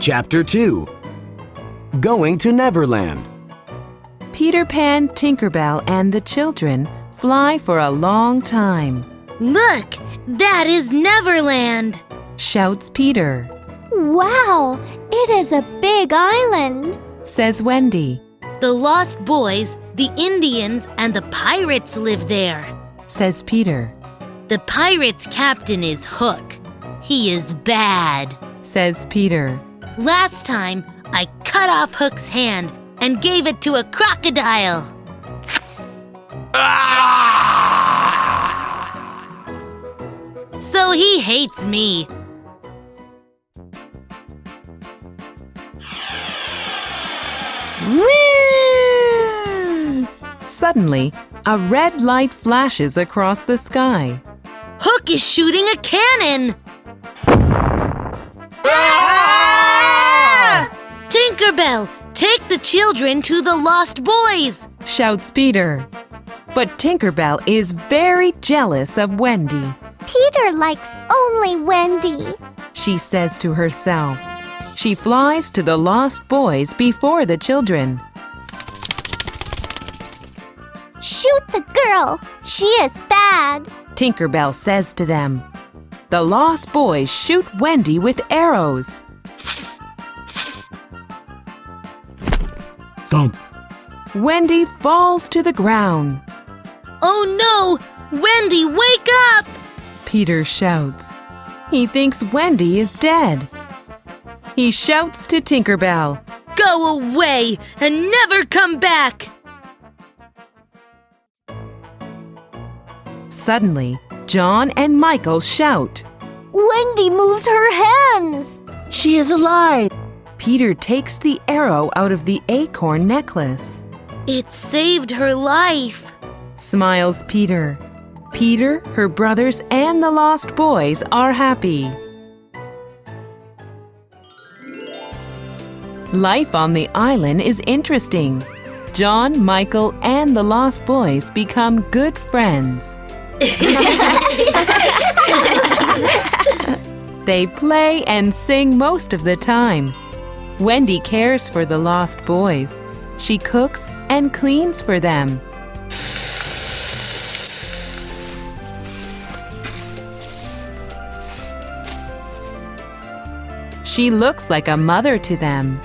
Chapter 2 Going to Neverland. Peter Pan, Tinkerbell, and the children fly for a long time, Look, that is Neverland. shouts Peter, Wow, it is a big island. says Wendy, The Lost Boys, the Indians, and the pirates live there. says Peter, The pirates' captain is Hook. He is bad. says Peter, Last time, I cut off Hook's hand and gave it to a crocodile. So he hates me. Suddenly, a red light flashes across the sky. Hook is shooting a cannon. Tinkerbell, take the children to the Lost Boys. shouts Peter. But Tinkerbell is very jealous of Wendy. Peter likes only Wendy. She says to herself. She flies to the lost boys before the children. Shoot the girl. She is bad. Tinkerbell says to them. The lost boys shoot Wendy with arrows. Thump. Wendy falls to the ground. Oh no! Wendy, wake up! Peter shouts. He thinks Wendy is dead. He shouts to Tinkerbell. Go away and never come back! Suddenly, John and Michael shout. Wendy moves her hands. She is alive. Peter takes the arrow out of the acorn necklace. It saved her life. Smiles Peter. Peter, her brothers, and the lost boys are happy. Life on the island is interesting. John, Michael, and the lost boys become good friends. they play and sing most of the time. Wendy cares for the lost boys. She cooks and cleans for them. She looks like a mother to them.